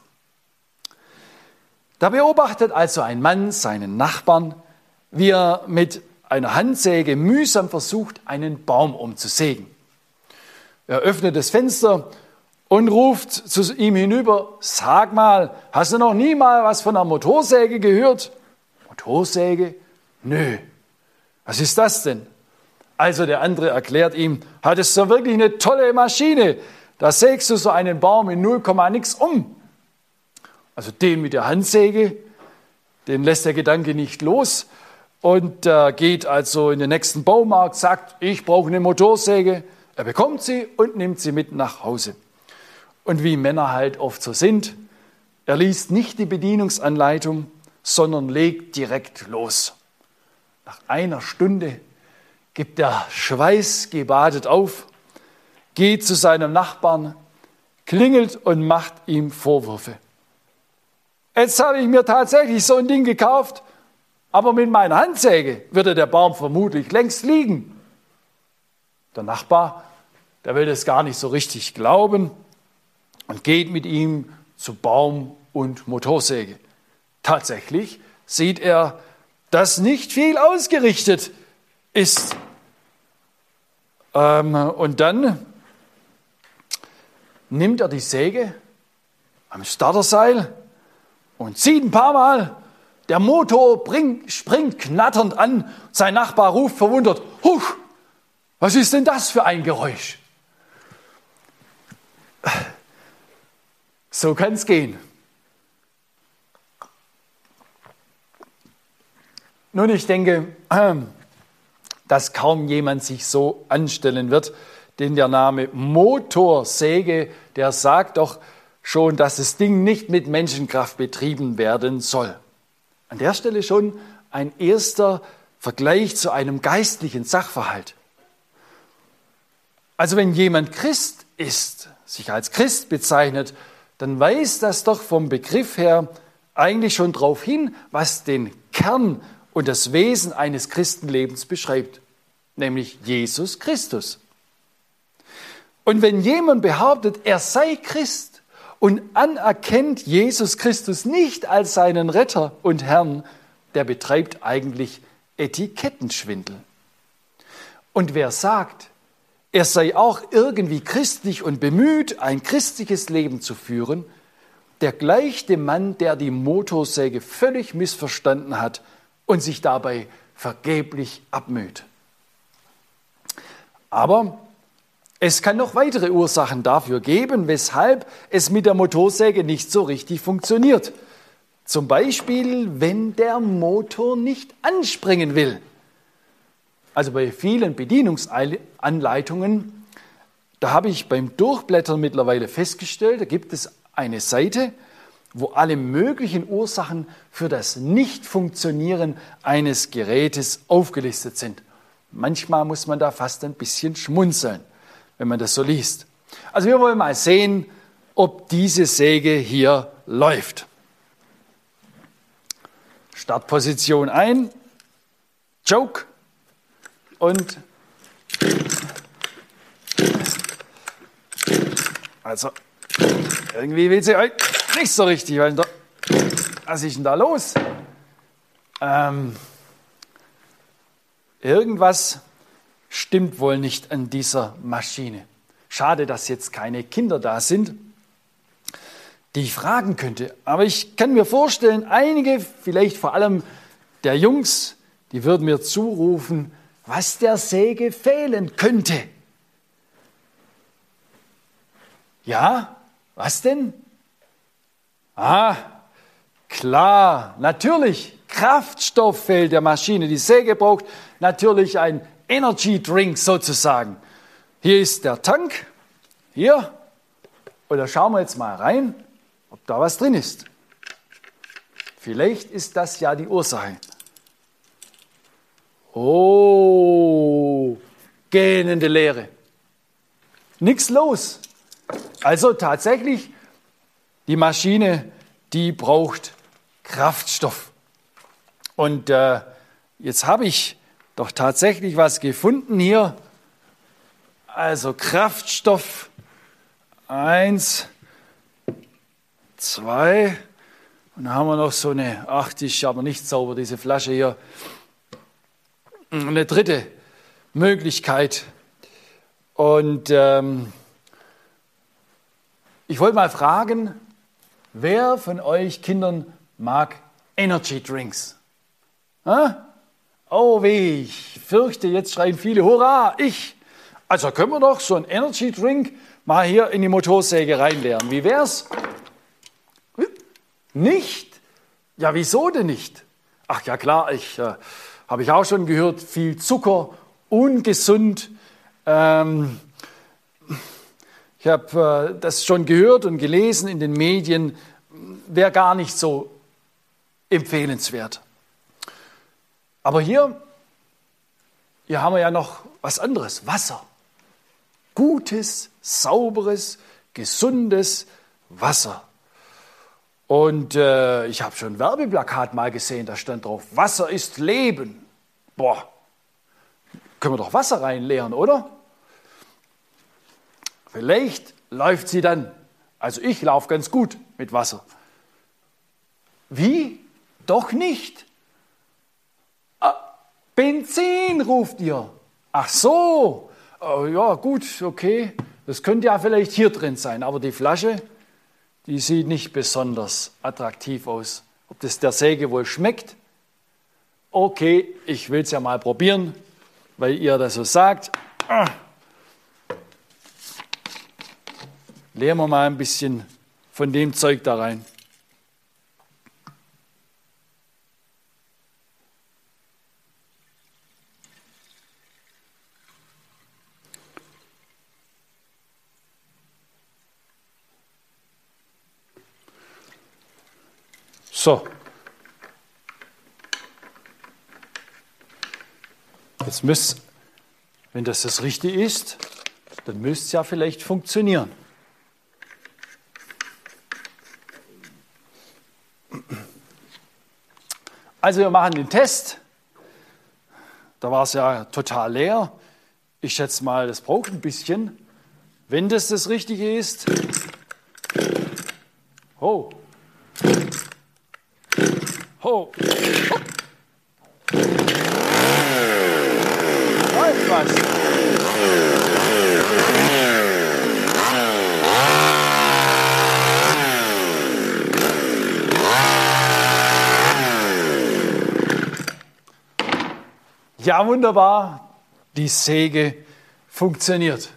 Speaker 2: Da beobachtet also ein Mann seinen Nachbarn, wie er mit einer Handsäge mühsam versucht, einen Baum umzusägen. Er öffnet das Fenster und ruft zu ihm hinüber, sag mal, hast du noch nie mal was von einer Motorsäge gehört? Motorsäge? Nö. Was ist das denn? Also der andere erklärt ihm, hattest du wirklich eine tolle Maschine. Da sägst du so einen Baum in 0, nix um. Also den mit der Handsäge, den lässt der Gedanke nicht los und äh, geht also in den nächsten Baumarkt, sagt, ich brauche eine Motorsäge. Er bekommt sie und nimmt sie mit nach Hause. Und wie Männer halt oft so sind, er liest nicht die Bedienungsanleitung, sondern legt direkt los. Nach einer Stunde gibt er schweißgebadet auf, geht zu seinem Nachbarn, klingelt und macht ihm Vorwürfe. Jetzt habe ich mir tatsächlich so ein Ding gekauft, aber mit meiner Handsäge würde der Baum vermutlich längst liegen. Der Nachbar, der will das gar nicht so richtig glauben und geht mit ihm zu Baum und Motorsäge. Tatsächlich sieht er, dass nicht viel ausgerichtet ist. Ähm, und dann nimmt er die Säge am Starterseil und zieht ein paar Mal. Der Motor bring, springt knatternd an. Sein Nachbar ruft verwundert, Huch, was ist denn das für ein Geräusch? So kann es gehen. Nun, ich denke, *clears throat* dass kaum jemand sich so anstellen wird, denn der Name Motorsäge, der sagt doch schon, dass das Ding nicht mit Menschenkraft betrieben werden soll. An der Stelle schon ein erster Vergleich zu einem geistlichen Sachverhalt. Also wenn jemand Christ ist, sich als Christ bezeichnet, dann weist das doch vom Begriff her eigentlich schon darauf hin, was den Kern und das Wesen eines Christenlebens beschreibt, nämlich Jesus Christus. Und wenn jemand behauptet, er sei Christ und anerkennt Jesus Christus nicht als seinen Retter und Herrn, der betreibt eigentlich Etikettenschwindel. Und wer sagt, er sei auch irgendwie christlich und bemüht, ein christliches Leben zu führen, der gleicht dem Mann, der die Motorsäge völlig missverstanden hat und sich dabei vergeblich abmüht. Aber es kann noch weitere Ursachen dafür geben, weshalb es mit der Motorsäge nicht so richtig funktioniert. Zum Beispiel, wenn der Motor nicht anspringen will. Also bei vielen Bedienungsanleitungen, da habe ich beim Durchblättern mittlerweile festgestellt, da gibt es eine Seite, wo alle möglichen Ursachen für das Nichtfunktionieren eines Gerätes aufgelistet sind. Manchmal muss man da fast ein bisschen schmunzeln, wenn man das so liest. Also wir wollen mal sehen, ob diese Säge hier läuft. Startposition ein, Joke und also irgendwie will sie heute nicht so richtig, weil was ist denn da los? Ähm, irgendwas stimmt wohl nicht an dieser Maschine. Schade, dass jetzt keine Kinder da sind, die ich fragen könnte. Aber ich kann mir vorstellen, einige, vielleicht vor allem der Jungs, die würden mir zurufen, was der Säge fehlen könnte. Ja, was denn? Ah, klar, natürlich, Kraftstoff fehlt der Maschine. Die Säge braucht natürlich ein Energy Drink sozusagen. Hier ist der Tank, hier, und da schauen wir jetzt mal rein, ob da was drin ist. Vielleicht ist das ja die Ursache. Oh, gähnende Leere. Nichts los. Also tatsächlich die Maschine, die braucht Kraftstoff. Und äh, jetzt habe ich doch tatsächlich was gefunden hier. Also Kraftstoff eins, zwei. Und dann haben wir noch so eine, ach, die ist aber nicht sauber, diese Flasche hier. Eine dritte Möglichkeit. Und ähm, ich wollte mal fragen, Wer von euch Kindern mag Energy Drinks? Ha? Oh weh, ich fürchte, jetzt schreien viele Hurra, ich. Also können wir doch so einen Energy Drink mal hier in die Motorsäge reinleeren. Wie wär's? Nicht? Ja, wieso denn nicht? Ach ja, klar, ich äh, habe ich auch schon gehört, viel Zucker, ungesund. Ähm, ich habe äh, das schon gehört und gelesen in den Medien, wäre gar nicht so empfehlenswert. Aber hier, hier haben wir ja noch was anderes, Wasser. Gutes, sauberes, gesundes Wasser. Und äh, ich habe schon ein Werbeplakat mal gesehen, da stand drauf, Wasser ist Leben. Boah, können wir doch Wasser reinleeren, oder? Vielleicht läuft sie dann. Also ich laufe ganz gut mit Wasser. Wie? Doch nicht. Ah, Benzin ruft ihr. Ach so. Oh, ja, gut, okay. Das könnte ja vielleicht hier drin sein, aber die Flasche, die sieht nicht besonders attraktiv aus. Ob das der Säge wohl schmeckt? Okay, ich will es ja mal probieren, weil ihr das so sagt. Ah. Leeren wir mal ein bisschen von dem Zeug da rein. So. Jetzt müsst, wenn das das Richtige ist, dann müsste es ja vielleicht funktionieren. Also wir machen den Test. Da war es ja total leer. Ich schätze mal, das braucht ein bisschen. Wenn das das Richtige ist. Oh. Läuft was. Ja, wunderbar, die Säge funktioniert.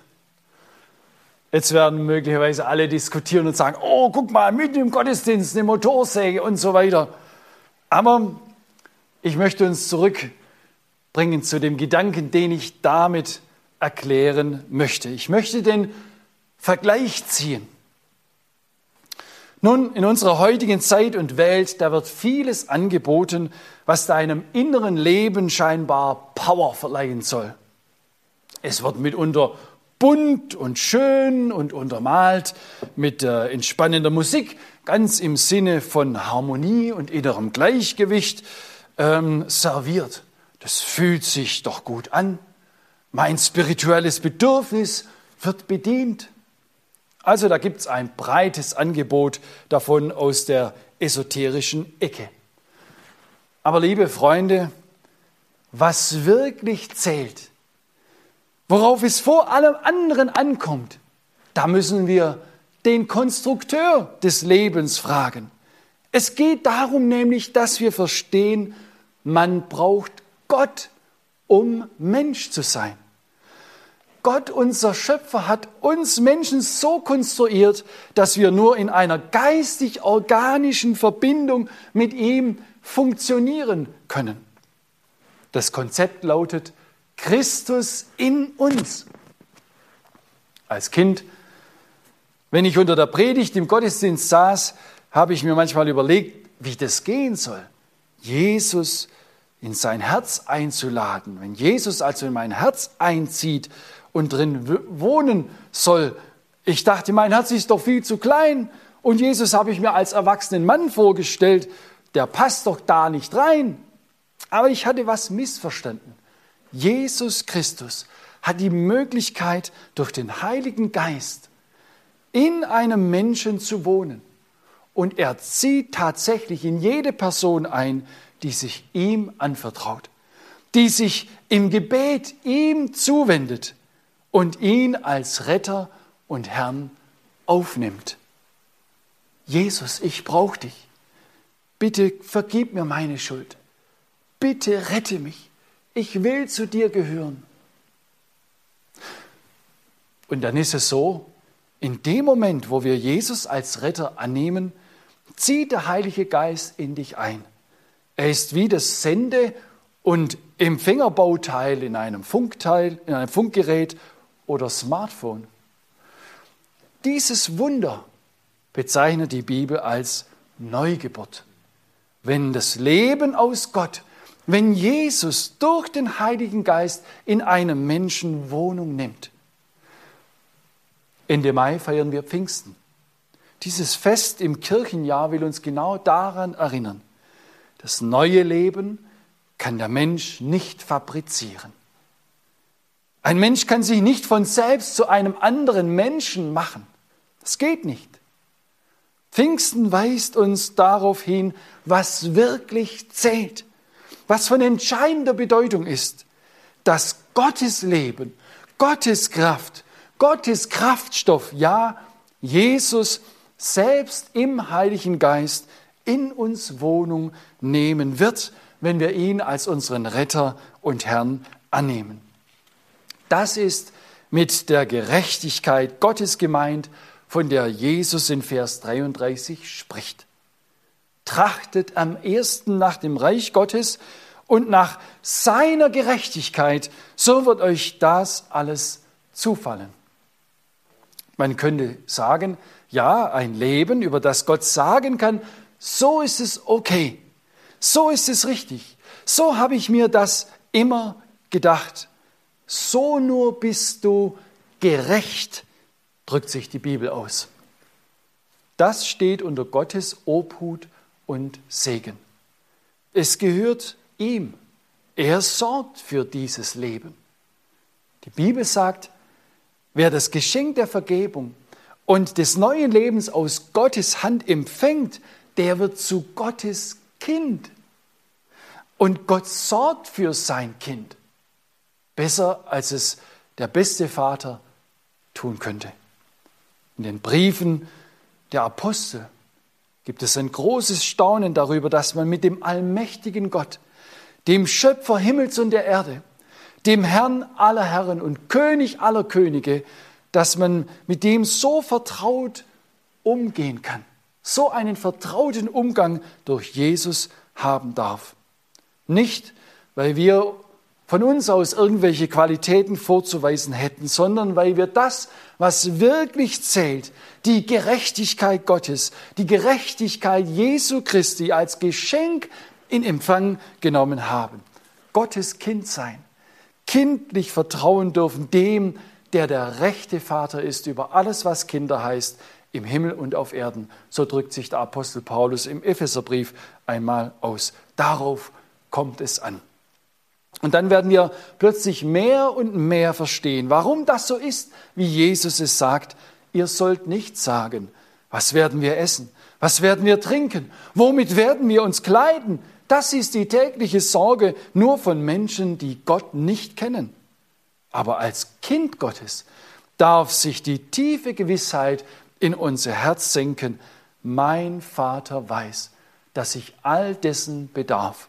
Speaker 2: Jetzt werden möglicherweise alle diskutieren und sagen, oh, guck mal, mitten im Gottesdienst eine Motorsäge und so weiter. Aber ich möchte uns zurückbringen zu dem Gedanken, den ich damit erklären möchte. Ich möchte den Vergleich ziehen. Nun, in unserer heutigen Zeit und Welt, da wird vieles angeboten, was deinem inneren Leben scheinbar Power verleihen soll. Es wird mitunter bunt und schön und untermalt mit äh, entspannender Musik, ganz im Sinne von Harmonie und innerem Gleichgewicht ähm, serviert. Das fühlt sich doch gut an. Mein spirituelles Bedürfnis wird bedient. Also da gibt es ein breites Angebot davon aus der esoterischen Ecke. Aber liebe Freunde, was wirklich zählt, worauf es vor allem anderen ankommt, da müssen wir den Konstrukteur des Lebens fragen. Es geht darum nämlich, dass wir verstehen, man braucht Gott, um Mensch zu sein. Gott, unser Schöpfer, hat uns Menschen so konstruiert, dass wir nur in einer geistig-organischen Verbindung mit ihm funktionieren können. Das Konzept lautet Christus in uns. Als Kind, wenn ich unter der Predigt im Gottesdienst saß, habe ich mir manchmal überlegt, wie das gehen soll. Jesus in sein Herz einzuladen. Wenn Jesus also in mein Herz einzieht und drin wohnen soll, ich dachte, mein Herz ist doch viel zu klein und Jesus habe ich mir als erwachsenen Mann vorgestellt, der passt doch da nicht rein. Aber ich hatte was missverstanden. Jesus Christus hat die Möglichkeit, durch den Heiligen Geist in einem Menschen zu wohnen. Und er zieht tatsächlich in jede Person ein, die sich ihm anvertraut, die sich im Gebet ihm zuwendet und ihn als Retter und Herrn aufnimmt. Jesus, ich brauche dich. Bitte vergib mir meine Schuld. Bitte rette mich. Ich will zu dir gehören. Und dann ist es so, in dem Moment, wo wir Jesus als Retter annehmen, zieht der Heilige Geist in dich ein. Er ist wie das Sende- und Empfängerbauteil in einem Funkteil, in einem Funkgerät oder Smartphone. Dieses Wunder bezeichnet die Bibel als Neugeburt. Wenn das Leben aus Gott, wenn Jesus durch den Heiligen Geist in einem Menschen Wohnung nimmt. Ende Mai feiern wir Pfingsten. Dieses Fest im Kirchenjahr will uns genau daran erinnern. Das neue Leben kann der Mensch nicht fabrizieren. Ein Mensch kann sich nicht von selbst zu einem anderen Menschen machen. Das geht nicht. Pfingsten weist uns darauf hin, was wirklich zählt, was von entscheidender Bedeutung ist, dass Gottes Leben, Gottes Kraft, Gottes Kraftstoff, ja, Jesus selbst im Heiligen Geist in uns Wohnung nehmen wird, wenn wir ihn als unseren Retter und Herrn annehmen. Das ist mit der Gerechtigkeit Gottes gemeint, von der Jesus in Vers 33 spricht. Trachtet am ersten nach dem Reich Gottes und nach seiner Gerechtigkeit, so wird euch das alles zufallen. Man könnte sagen, ja, ein Leben, über das Gott sagen kann, so ist es okay, so ist es richtig, so habe ich mir das immer gedacht. So nur bist du gerecht, drückt sich die Bibel aus. Das steht unter Gottes Obhut und Segen. Es gehört ihm. Er sorgt für dieses Leben. Die Bibel sagt, wer das Geschenk der Vergebung und des neuen Lebens aus Gottes Hand empfängt, der wird zu Gottes Kind. Und Gott sorgt für sein Kind. Besser, als es der beste Vater tun könnte. In den Briefen der Apostel gibt es ein großes Staunen darüber, dass man mit dem allmächtigen Gott, dem Schöpfer Himmels und der Erde, dem Herrn aller Herren und König aller Könige, dass man mit dem so vertraut umgehen kann, so einen vertrauten Umgang durch Jesus haben darf. Nicht, weil wir von uns aus irgendwelche Qualitäten vorzuweisen hätten, sondern weil wir das, was wirklich zählt, die Gerechtigkeit Gottes, die Gerechtigkeit Jesu Christi als Geschenk in Empfang genommen haben. Gottes Kind sein, kindlich vertrauen dürfen dem, der der rechte Vater ist über alles, was Kinder heißt, im Himmel und auf Erden. So drückt sich der Apostel Paulus im Epheserbrief einmal aus. Darauf kommt es an. Und dann werden wir plötzlich mehr und mehr verstehen, warum das so ist, wie Jesus es sagt. Ihr sollt nicht sagen, was werden wir essen? Was werden wir trinken? Womit werden wir uns kleiden? Das ist die tägliche Sorge nur von Menschen, die Gott nicht kennen. Aber als Kind Gottes darf sich die tiefe Gewissheit in unser Herz senken, mein Vater weiß, dass ich all dessen bedarf,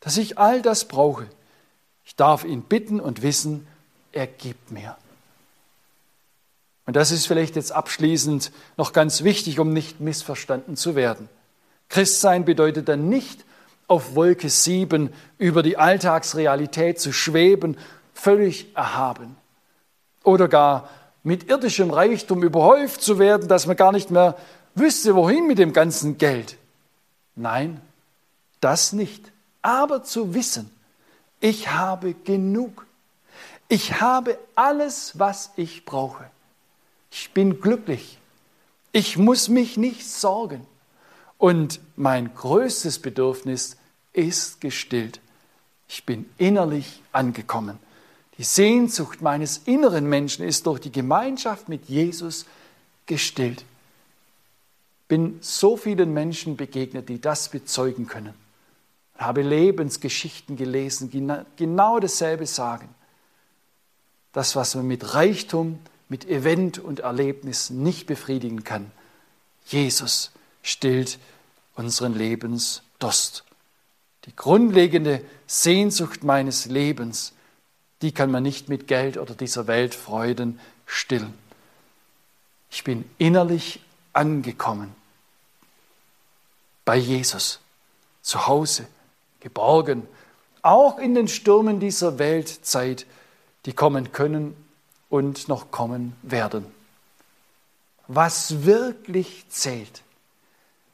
Speaker 2: dass ich all das brauche. Ich darf ihn bitten und wissen, er gibt mir. Und das ist vielleicht jetzt abschließend noch ganz wichtig, um nicht missverstanden zu werden. Christsein bedeutet dann nicht, auf Wolke 7 über die Alltagsrealität zu schweben, völlig erhaben. Oder gar mit irdischem Reichtum überhäuft zu werden, dass man gar nicht mehr wüsste, wohin mit dem ganzen Geld. Nein, das nicht. Aber zu wissen, ich habe genug. Ich habe alles, was ich brauche. Ich bin glücklich. Ich muss mich nicht sorgen. Und mein größtes Bedürfnis ist gestillt. Ich bin innerlich angekommen. Die Sehnsucht meines inneren Menschen ist durch die Gemeinschaft mit Jesus gestillt. Bin so vielen Menschen begegnet, die das bezeugen können. Habe Lebensgeschichten gelesen, die genau dasselbe sagen. Das, was man mit Reichtum, mit Event und Erlebnis nicht befriedigen kann. Jesus stillt unseren Lebensdurst. Die grundlegende Sehnsucht meines Lebens, die kann man nicht mit Geld oder dieser Welt Freuden stillen. Ich bin innerlich angekommen bei Jesus, zu Hause, geborgen, auch in den Stürmen dieser Weltzeit, die kommen können und noch kommen werden. Was wirklich zählt,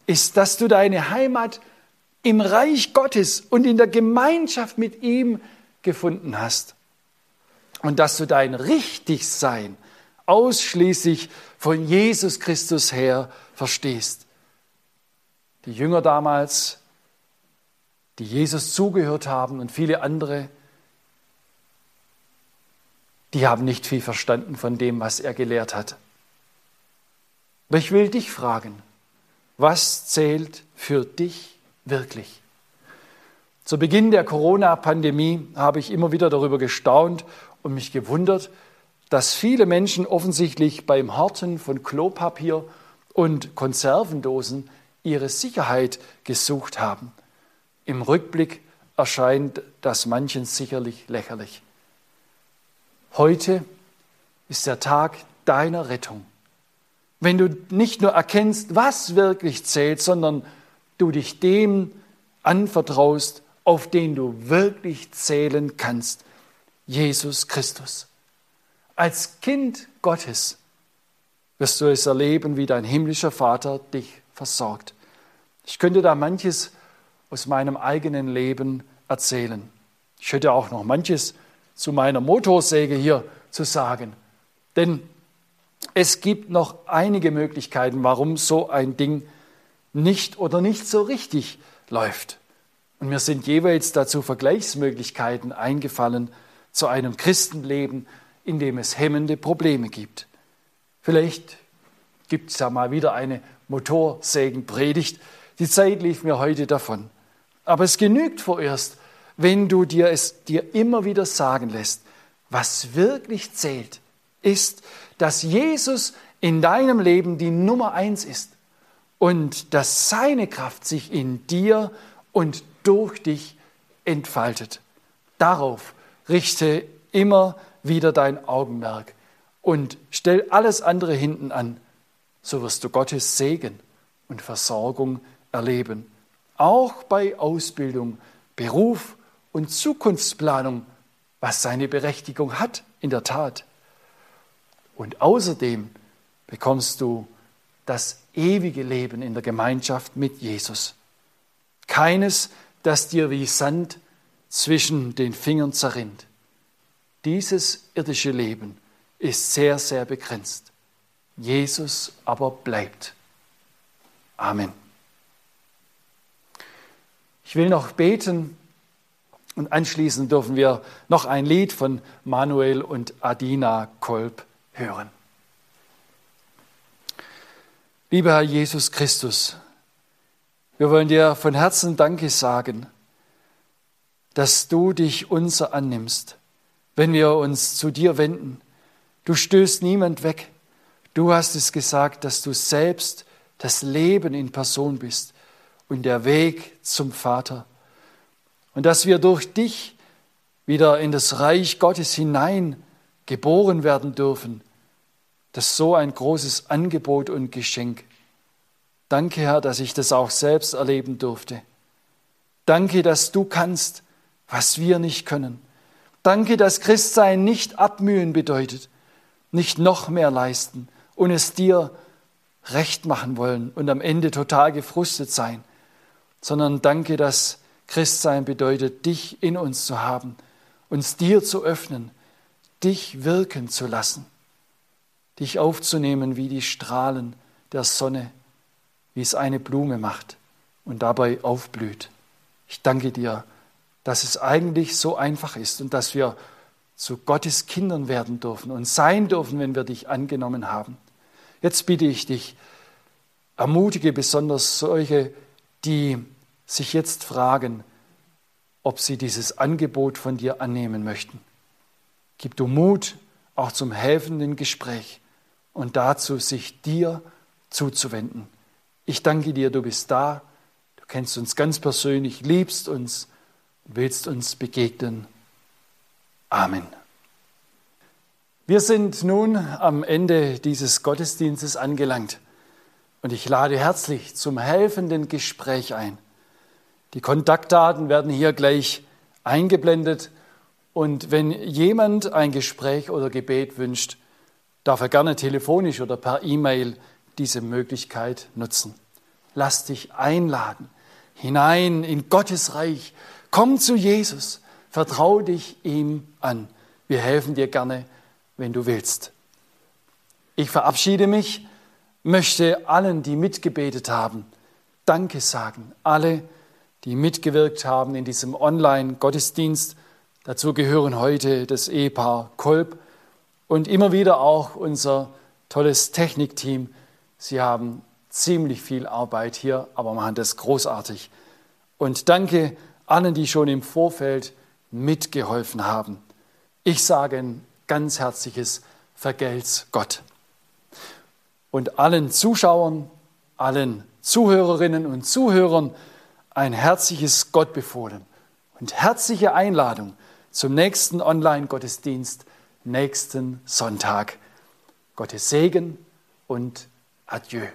Speaker 2: ist, dass du deine Heimat im Reich Gottes und in der Gemeinschaft mit ihm gefunden hast. Und dass du dein Richtigsein ausschließlich von Jesus Christus her verstehst. Die Jünger damals, die Jesus zugehört haben und viele andere, die haben nicht viel verstanden von dem, was er gelehrt hat. Aber ich will dich fragen, was zählt für dich wirklich? Zu Beginn der Corona-Pandemie habe ich immer wieder darüber gestaunt und mich gewundert, dass viele Menschen offensichtlich beim Horten von Klopapier und Konservendosen ihre Sicherheit gesucht haben. Im Rückblick erscheint das manchen sicherlich lächerlich. Heute ist der Tag deiner Rettung wenn du nicht nur erkennst, was wirklich zählt, sondern du dich dem anvertraust, auf den du wirklich zählen kannst, Jesus Christus. Als Kind Gottes wirst du es erleben, wie dein himmlischer Vater dich versorgt. Ich könnte da manches aus meinem eigenen Leben erzählen. Ich hätte auch noch manches zu meiner Motorsäge hier zu sagen. Denn es gibt noch einige Möglichkeiten, warum so ein Ding nicht oder nicht so richtig läuft. Und mir sind jeweils dazu Vergleichsmöglichkeiten eingefallen zu einem Christenleben, in dem es hemmende Probleme gibt. Vielleicht gibt es da mal wieder eine Motorsägenpredigt. Die Zeit lief mir heute davon. Aber es genügt vorerst, wenn du dir es dir immer wieder sagen lässt, was wirklich zählt, ist, dass Jesus in deinem Leben die Nummer eins ist und dass seine Kraft sich in dir und durch dich entfaltet. Darauf richte immer wieder dein Augenmerk und stell alles andere hinten an. So wirst du Gottes Segen und Versorgung erleben. Auch bei Ausbildung, Beruf und Zukunftsplanung, was seine Berechtigung hat, in der Tat. Und außerdem bekommst du das ewige Leben in der Gemeinschaft mit Jesus. Keines, das dir wie Sand zwischen den Fingern zerrinnt. Dieses irdische Leben ist sehr, sehr begrenzt. Jesus aber bleibt. Amen. Ich will noch beten und anschließend dürfen wir noch ein Lied von Manuel und Adina Kolb hören. Lieber Herr Jesus Christus, wir wollen dir von Herzen Danke sagen, dass du dich unser annimmst, wenn wir uns zu dir wenden. Du stößt niemand weg. Du hast es gesagt, dass du selbst das Leben in Person bist und der Weg zum Vater. Und dass wir durch dich wieder in das Reich Gottes hinein geboren werden dürfen. Das ist so ein großes Angebot und Geschenk. Danke, Herr, dass ich das auch selbst erleben durfte. Danke, dass du kannst, was wir nicht können. Danke, dass Christsein nicht abmühen bedeutet, nicht noch mehr leisten und es dir recht machen wollen und am Ende total gefrustet sein, sondern danke, dass Christsein bedeutet, dich in uns zu haben, uns dir zu öffnen, dich wirken zu lassen, dich aufzunehmen wie die Strahlen der Sonne wie es eine Blume macht und dabei aufblüht. Ich danke dir, dass es eigentlich so einfach ist und dass wir zu Gottes Kindern werden dürfen und sein dürfen, wenn wir dich angenommen haben. Jetzt bitte ich dich, ermutige besonders solche, die sich jetzt fragen, ob sie dieses Angebot von dir annehmen möchten. Gib du Mut auch zum helfenden Gespräch und dazu, sich dir zuzuwenden. Ich danke dir, du bist da, du kennst uns ganz persönlich, liebst uns und willst uns begegnen. Amen. Wir sind nun am Ende dieses Gottesdienstes angelangt und ich lade herzlich zum helfenden Gespräch ein. Die Kontaktdaten werden hier gleich eingeblendet und wenn jemand ein Gespräch oder Gebet wünscht, darf er gerne telefonisch oder per E-Mail diese Möglichkeit nutzen. Lass dich einladen hinein in Gottes Reich. Komm zu Jesus, vertrau dich ihm an. Wir helfen dir gerne, wenn du willst. Ich verabschiede mich, möchte allen, die mitgebetet haben, Danke sagen. Alle, die mitgewirkt haben in diesem Online-Gottesdienst. Dazu gehören heute das Ehepaar Kolb und immer wieder auch unser tolles Technikteam. Sie haben ziemlich viel Arbeit hier, aber machen das großartig. Und danke allen, die schon im Vorfeld mitgeholfen haben. Ich sage ein ganz herzliches Vergelt's Gott. Und allen Zuschauern, allen Zuhörerinnen und Zuhörern ein herzliches Gott befohlen und herzliche Einladung zum nächsten Online-Gottesdienst nächsten Sonntag. Gottes Segen und Adieu.